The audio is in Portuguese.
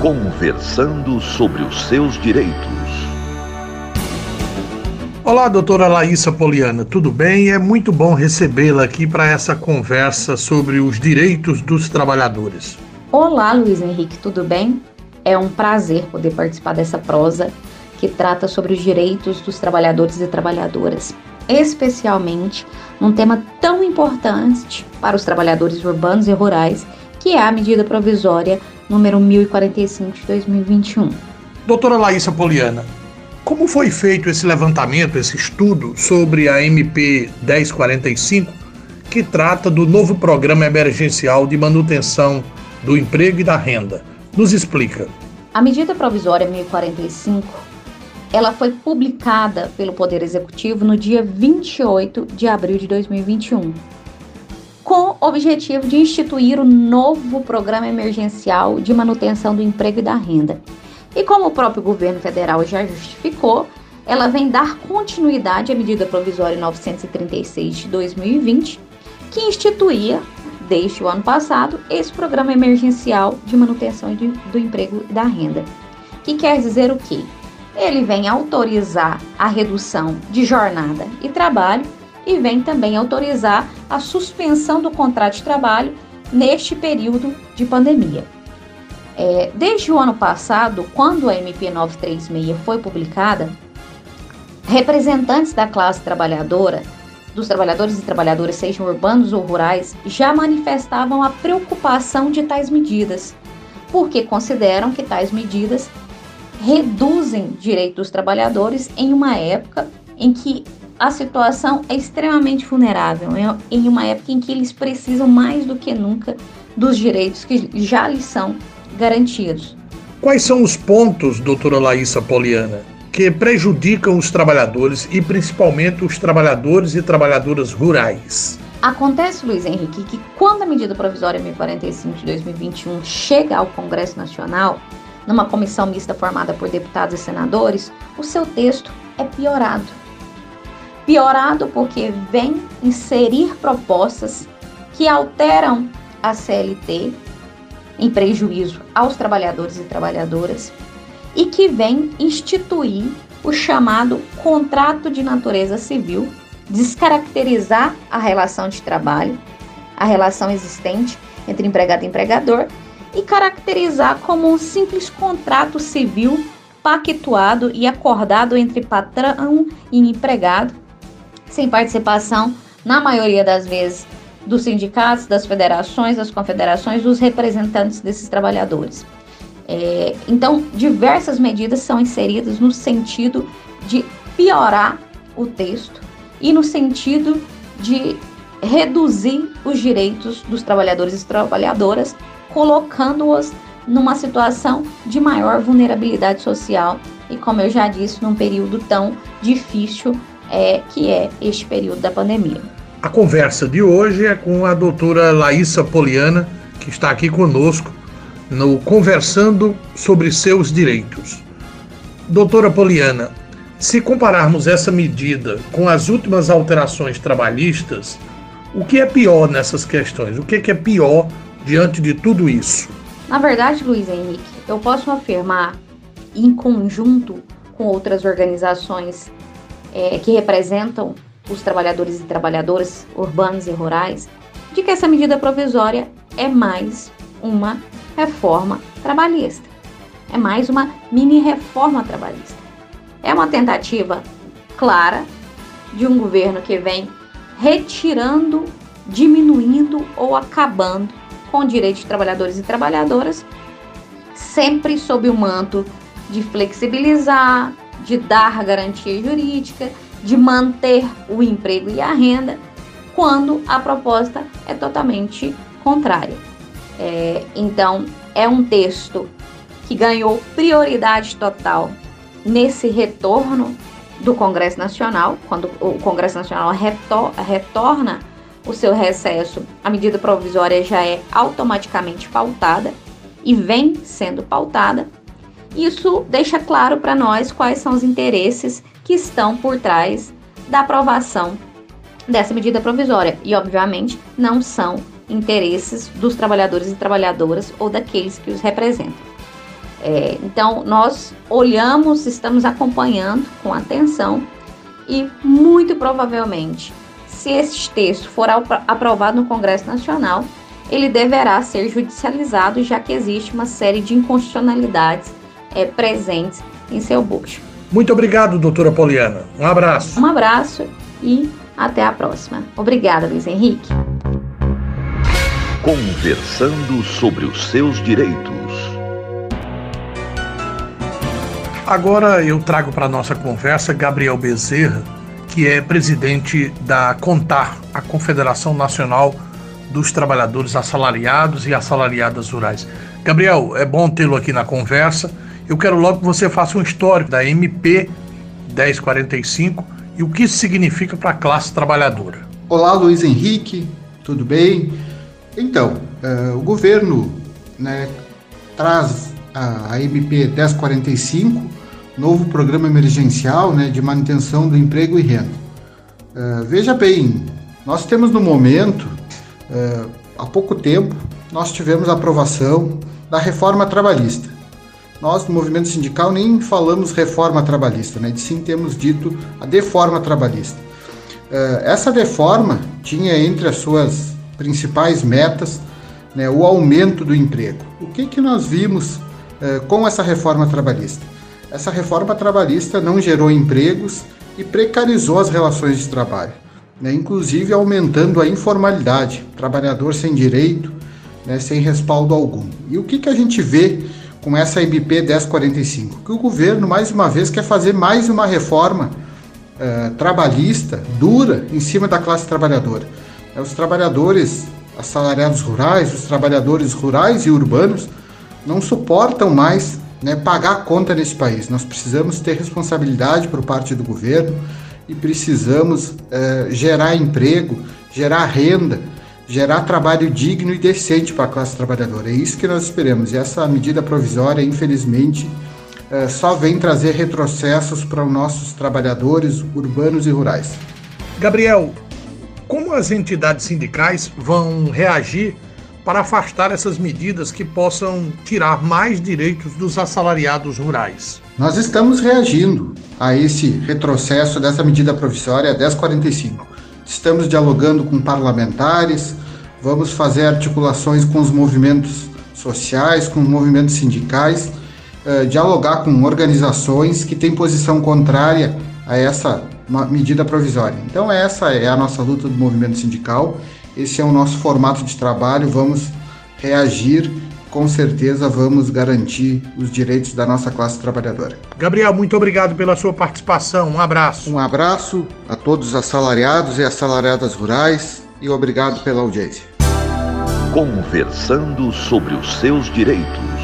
Conversando sobre os seus direitos. Olá, doutora Laísa Poliana, tudo bem? É muito bom recebê-la aqui para essa conversa sobre os direitos dos trabalhadores. Olá, Luiz Henrique, tudo bem? É um prazer poder participar dessa prosa que trata sobre os direitos dos trabalhadores e trabalhadoras, especialmente num tema tão importante para os trabalhadores urbanos e rurais, que é a medida provisória número 1045 de 2021. Doutora Laísa Poliana, como foi feito esse levantamento, esse estudo sobre a MP 1045, que trata do novo programa emergencial de manutenção do emprego e da renda. Nos explica. A medida provisória 1045, ela foi publicada pelo Poder Executivo no dia 28 de abril de 2021, com o objetivo de instituir o novo programa emergencial de manutenção do emprego e da renda. E como o próprio governo federal já justificou, ela vem dar continuidade à medida provisória 936 de 2020, que instituía desde o ano passado, esse programa emergencial de manutenção de, do emprego e da renda. Que quer dizer o quê? Ele vem autorizar a redução de jornada e trabalho e vem também autorizar a suspensão do contrato de trabalho neste período de pandemia. É, desde o ano passado, quando a MP 936 foi publicada, representantes da classe trabalhadora dos trabalhadores e trabalhadoras, sejam urbanos ou rurais, já manifestavam a preocupação de tais medidas, porque consideram que tais medidas reduzem direitos dos trabalhadores em uma época em que a situação é extremamente vulnerável, em uma época em que eles precisam mais do que nunca dos direitos que já lhes são garantidos. Quais são os pontos, doutora Laísa Poliana, que prejudicam os trabalhadores e principalmente os trabalhadores e trabalhadoras rurais. Acontece, Luiz Henrique, que quando a medida provisória 1045 de 2021 chega ao Congresso Nacional, numa comissão mista formada por deputados e senadores, o seu texto é piorado. Piorado porque vem inserir propostas que alteram a CLT em prejuízo aos trabalhadores e trabalhadoras e que vem instituir o chamado contrato de natureza civil, descaracterizar a relação de trabalho, a relação existente entre empregado e empregador e caracterizar como um simples contrato civil pactuado e acordado entre patrão e empregado, sem participação, na maioria das vezes, dos sindicatos, das federações, das confederações, dos representantes desses trabalhadores. É, então, diversas medidas são inseridas no sentido de piorar o texto e no sentido de reduzir os direitos dos trabalhadores e trabalhadoras, colocando-os numa situação de maior vulnerabilidade social e, como eu já disse, num período tão difícil é, que é este período da pandemia. A conversa de hoje é com a doutora Laísa Poliana, que está aqui conosco no Conversando sobre seus direitos. Doutora Poliana, se compararmos essa medida com as últimas alterações trabalhistas, o que é pior nessas questões? O que é pior diante de tudo isso? Na verdade, Luiz Henrique, eu posso afirmar, em conjunto com outras organizações é, que representam os trabalhadores e trabalhadoras urbanos e rurais, de que essa medida provisória é mais uma reforma trabalhista. É mais uma mini reforma trabalhista. É uma tentativa clara de um governo que vem retirando, diminuindo ou acabando com o direito de trabalhadores e trabalhadoras, sempre sob o manto de flexibilizar, de dar garantia jurídica, de manter o emprego e a renda, quando a proposta é totalmente contrária. É, então, é um texto que ganhou prioridade total nesse retorno do Congresso Nacional, quando o Congresso Nacional retor retorna o seu recesso, a medida provisória já é automaticamente pautada e vem sendo pautada. Isso deixa claro para nós quais são os interesses que estão por trás da aprovação dessa medida provisória e, obviamente, não são interesses dos trabalhadores e trabalhadoras ou daqueles que os representam. É, então, nós olhamos, estamos acompanhando com atenção e, muito provavelmente, se esse texto for aprovado no Congresso Nacional, ele deverá ser judicializado, já que existe uma série de inconstitucionalidades é, presentes em seu bucho. Muito obrigado, doutora Poliana. Um abraço. Um abraço e até a próxima. Obrigada, Luiz Henrique. Conversando sobre os seus direitos. Agora eu trago para nossa conversa Gabriel Bezerra, que é presidente da CONTAR, a Confederação Nacional dos Trabalhadores Assalariados e Assalariadas Rurais. Gabriel, é bom tê-lo aqui na conversa. Eu quero logo que você faça um histórico da MP 1045 e o que isso significa para a classe trabalhadora. Olá, Luiz Henrique, tudo bem? Então, uh, o governo né, traz a, MP 1045 novo programa emergencial né, de manutenção do emprego e renda. Uh, veja bem, nós temos no momento, uh, há pouco tempo, nós tivemos a aprovação da reforma trabalhista. Nós, no movimento sindical, nem falamos reforma trabalhista, né? de sim temos dito a deforma trabalhista. Uh, essa deforma tinha entre as suas principais metas né, o aumento do emprego. O que, que nós vimos uh, com essa reforma trabalhista? essa reforma trabalhista não gerou empregos e precarizou as relações de trabalho, né, inclusive aumentando a informalidade, trabalhador sem direito, né, sem respaldo algum. E o que, que a gente vê com essa MP 1045? Que o governo, mais uma vez, quer fazer mais uma reforma uh, trabalhista dura em cima da classe trabalhadora. É, os trabalhadores assalariados rurais, os trabalhadores rurais e urbanos não suportam mais né, pagar a conta nesse país. Nós precisamos ter responsabilidade por parte do governo e precisamos é, gerar emprego, gerar renda, gerar trabalho digno e decente para a classe trabalhadora. É isso que nós esperamos. E essa medida provisória, infelizmente, é, só vem trazer retrocessos para os nossos trabalhadores urbanos e rurais. Gabriel, como as entidades sindicais vão reagir para afastar essas medidas que possam tirar mais direitos dos assalariados rurais. Nós estamos reagindo a esse retrocesso dessa medida provisória 1045. Estamos dialogando com parlamentares, vamos fazer articulações com os movimentos sociais, com os movimentos sindicais, eh, dialogar com organizações que têm posição contrária a essa medida provisória. Então essa é a nossa luta do movimento sindical esse é o nosso formato de trabalho. Vamos reagir, com certeza vamos garantir os direitos da nossa classe trabalhadora. Gabriel, muito obrigado pela sua participação. Um abraço. Um abraço a todos os assalariados e assalariadas rurais e obrigado pela audiência. Conversando sobre os seus direitos.